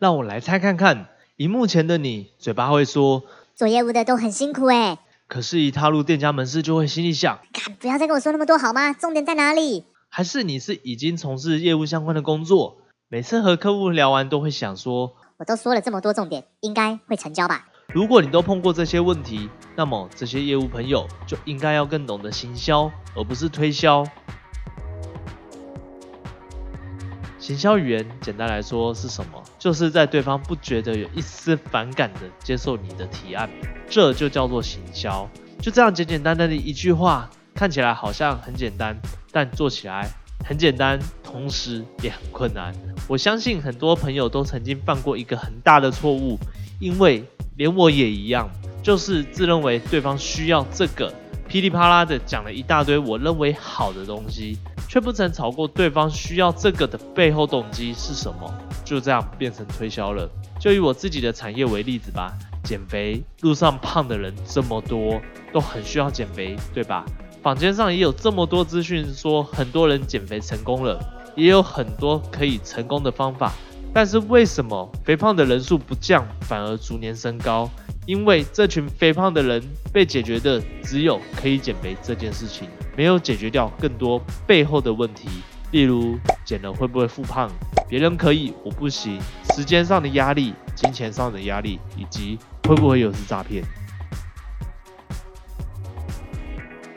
让我来猜看看，荧幕前的你嘴巴会说做业务的都很辛苦哎，可是，一踏入店家门市就会心里想，不要再跟我说那么多好吗？重点在哪里？还是你是已经从事业务相关的工作，每次和客户聊完都会想说，我都说了这么多重点，应该会成交吧？如果你都碰过这些问题，那么这些业务朋友就应该要更懂得行销，而不是推销。行销语言简单来说是什么？就是在对方不觉得有一丝反感的接受你的提案，这就叫做行销。就这样简简单单的一句话，看起来好像很简单，但做起来很简单，同时也很困难。我相信很多朋友都曾经犯过一个很大的错误，因为连我也一样，就是自认为对方需要这个，噼里啪啦的讲了一大堆我认为好的东西。却不曾吵过对方需要这个的背后动机是什么，就这样变成推销了。就以我自己的产业为例子吧，减肥路上胖的人这么多，都很需要减肥，对吧？坊间上也有这么多资讯说很多人减肥成功了，也有很多可以成功的方法，但是为什么肥胖的人数不降，反而逐年升高？因为这群肥胖的人被解决的只有可以减肥这件事情。没有解决掉更多背后的问题，例如减了会不会复胖，别人可以我不行，时间上的压力、金钱上的压力，以及会不会有是诈骗。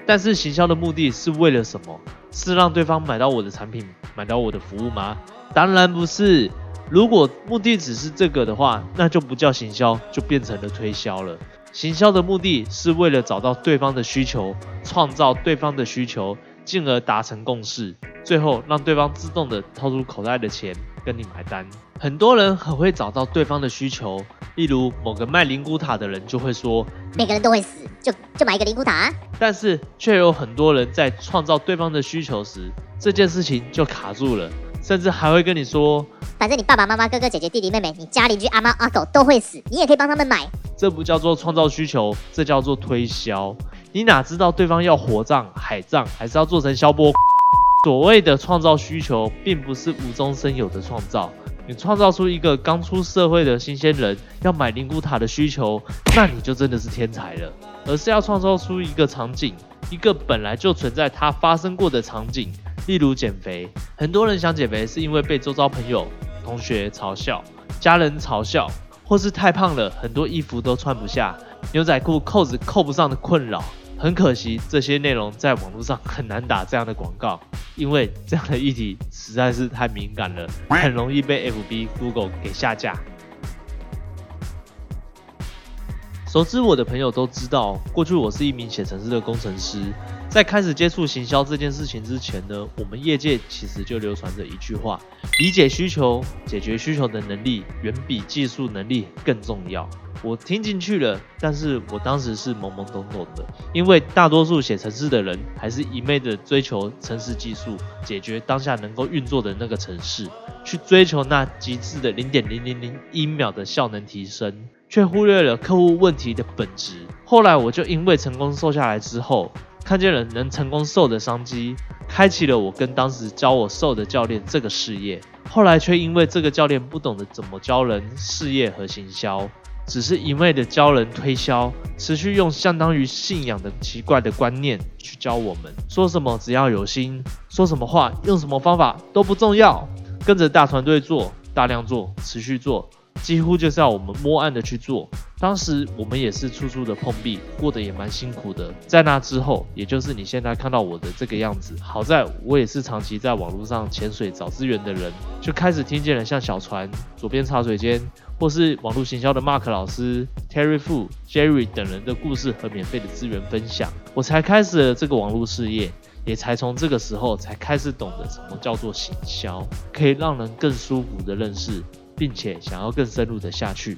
但是行销的目的是为了什么？是让对方买到我的产品，买到我的服务吗？当然不是。如果目的只是这个的话，那就不叫行销，就变成了推销了。行销的目的是为了找到对方的需求，创造对方的需求，进而达成共识，最后让对方自动的掏出口袋的钱跟你买单。很多人很会找到对方的需求，例如某个卖灵骨塔的人就会说，每个人都会死，就就买一个灵骨塔。但是却有很多人在创造对方的需求时，这件事情就卡住了，甚至还会跟你说。反正你爸爸妈妈、哥哥姐姐、弟弟妹妹，你家邻居阿猫阿狗都会死，你也可以帮他们买。这不叫做创造需求，这叫做推销。你哪知道对方要火葬、海葬，还是要做成消波？所谓的创造需求，并不是无中生有的创造。你创造出一个刚出社会的新鲜人要买灵骨塔的需求，那你就真的是天才了。而是要创造出一个场景，一个本来就存在它发生过的场景。例如减肥，很多人想减肥是因为被周遭朋友。同学嘲笑，家人嘲笑，或是太胖了，很多衣服都穿不下，牛仔裤扣子扣不上的困扰。很可惜，这些内容在网络上很难打这样的广告，因为这样的议题实在是太敏感了，很容易被 FB、Google 给下架。熟知我的朋友都知道，过去我是一名写程式的工程师。在开始接触行销这件事情之前呢，我们业界其实就流传着一句话：理解需求、解决需求的能力，远比技术能力更重要。我听进去了，但是我当时是懵懵懂懂的，因为大多数写程式的人还是一昧的追求程式技术，解决当下能够运作的那个程式，去追求那极致的零点零零零一秒的效能提升，却忽略了客户问题的本质。后来我就因为成功瘦下来之后。看见了能成功瘦的商机，开启了我跟当时教我瘦的教练这个事业。后来却因为这个教练不懂得怎么教人事业和行销，只是一味的教人推销，持续用相当于信仰的奇怪的观念去教我们，说什么只要有心，说什么话，用什么方法都不重要，跟着大团队做，大量做，持续做。几乎就是要我们摸暗的去做。当时我们也是处处的碰壁，过得也蛮辛苦的。在那之后，也就是你现在看到我的这个样子。好在我也是长期在网络上潜水找资源的人，就开始听见了像小船、左边茶水间，或是网络行销的 Mark 老师、Terry Fu、Jerry 等人的故事和免费的资源分享，我才开始了这个网络事业，也才从这个时候才开始懂得什么叫做行销，可以让人更舒服的认识。并且想要更深入的下去。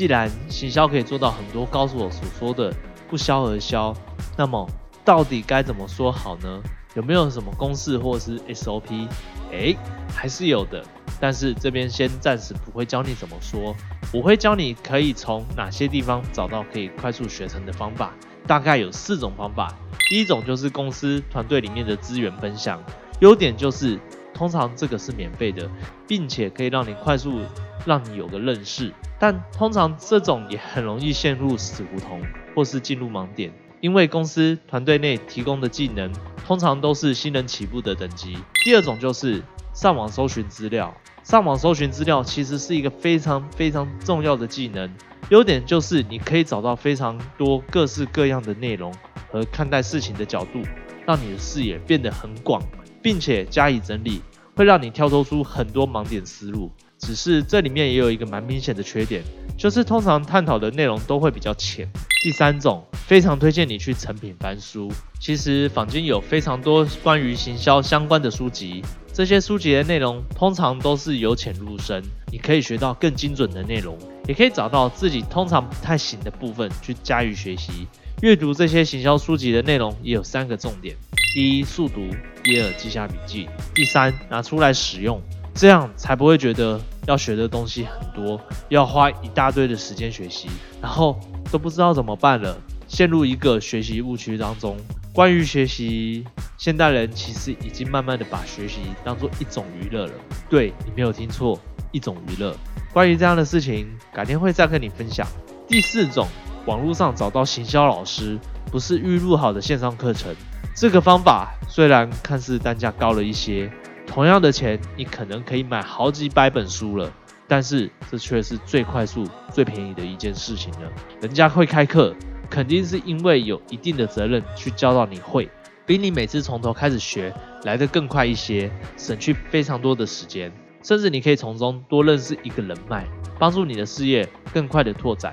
既然行销可以做到很多高手所说的不销而销，那么到底该怎么说好呢？有没有什么公式或是 SOP？哎，还是有的。但是这边先暂时不会教你怎么说，我会教你可以从哪些地方找到可以快速学成的方法。大概有四种方法。第一种就是公司团队里面的资源分享，优点就是。通常这个是免费的，并且可以让你快速让你有个认识。但通常这种也很容易陷入死胡同，或是进入盲点，因为公司团队内提供的技能通常都是新人起步的等级。第二种就是上网搜寻资料，上网搜寻资料其实是一个非常非常重要的技能。优点就是你可以找到非常多各式各样的内容和看待事情的角度，让你的视野变得很广，并且加以整理，会让你跳脱出很多盲点思路。只是这里面也有一个蛮明显的缺点，就是通常探讨的内容都会比较浅。第三种，非常推荐你去成品翻书。其实坊间有非常多关于行销相关的书籍，这些书籍的内容通常都是由浅入深，你可以学到更精准的内容，也可以找到自己通常不太行的部分去加以学习。阅读这些行销书籍的内容也有三个重点：第一，速读；第二，记下笔记；第三，拿出来使用。这样才不会觉得要学的东西很多，要花一大堆的时间学习，然后都不知道怎么办了，陷入一个学习误区当中。关于学习，现代人其实已经慢慢的把学习当做一种娱乐了。对你没有听错，一种娱乐。关于这样的事情，改天会再跟你分享。第四种，网络上找到行销老师，不是预录好的线上课程。这个方法虽然看似单价高了一些。同样的钱，你可能可以买好几百本书了，但是这却是最快速、最便宜的一件事情了。人家会开课，肯定是因为有一定的责任去教到你会，比你每次从头开始学来的更快一些，省去非常多的时间，甚至你可以从中多认识一个人脉，帮助你的事业更快的拓展。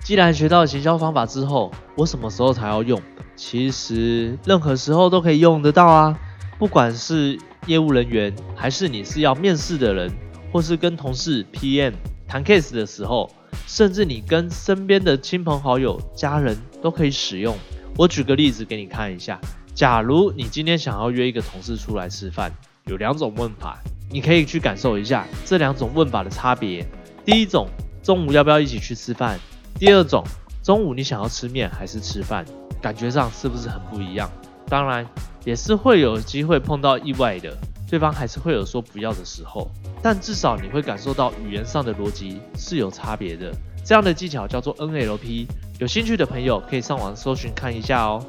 既然学到行销方法之后，我什么时候才要用？其实任何时候都可以用得到啊，不管是业务人员，还是你是要面试的人，或是跟同事、PM 谈 case 的时候，甚至你跟身边的亲朋好友、家人都可以使用。我举个例子给你看一下，假如你今天想要约一个同事出来吃饭，有两种问法，你可以去感受一下这两种问法的差别。第一种，中午要不要一起去吃饭？第二种，中午你想要吃面还是吃饭？感觉上是不是很不一样？当然也是会有机会碰到意外的，对方还是会有说不要的时候，但至少你会感受到语言上的逻辑是有差别的。这样的技巧叫做 NLP，有兴趣的朋友可以上网搜寻看一下哦。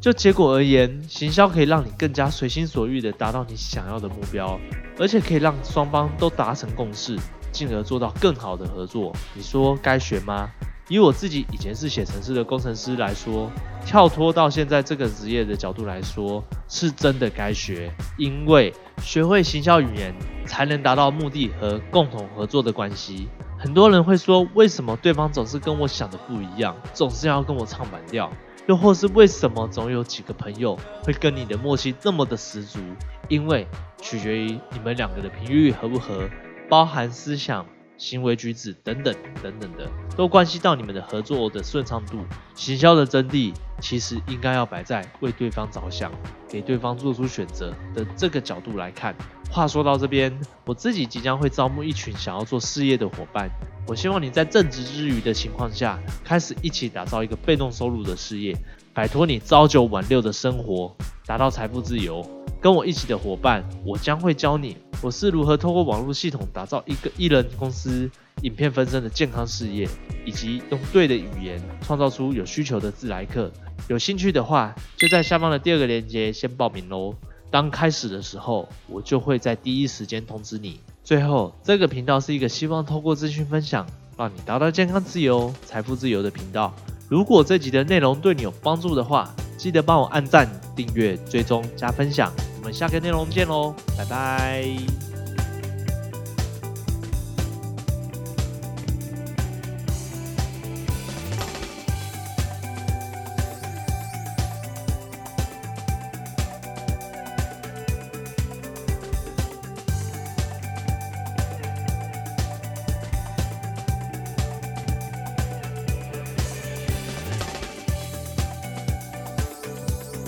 就结果而言，行销可以让你更加随心所欲的达到你想要的目标，而且可以让双方都达成共识，进而做到更好的合作。你说该学吗？以我自己以前是写程式的工程师来说，跳脱到现在这个职业的角度来说，是真的该学，因为学会行销语言，才能达到目的和共同合作的关系。很多人会说，为什么对方总是跟我想的不一样，总是要跟我唱反调？又或是为什么总有几个朋友会跟你的默契那么的十足？因为取决于你们两个的频率合不合，包含思想。行为举止等等等等的，都关系到你们的合作的顺畅度。行销的真谛，其实应该要摆在为对方着想，给对方做出选择的这个角度来看。话说到这边，我自己即将会招募一群想要做事业的伙伴。我希望你在正职之余的情况下，开始一起打造一个被动收入的事业，摆脱你朝九晚六的生活，达到财富自由。跟我一起的伙伴，我将会教你。我是如何透过网络系统打造一个艺人公司、影片分身的健康事业，以及用对的语言创造出有需求的自来客。有兴趣的话，就在下方的第二个链接先报名喽。当开始的时候，我就会在第一时间通知你。最后，这个频道是一个希望透过资讯分享，让你达到健康自由、财富自由的频道。如果这集的内容对你有帮助的话，记得帮我按赞、订阅、追踪、加分享。我们下个内容见喽，拜拜。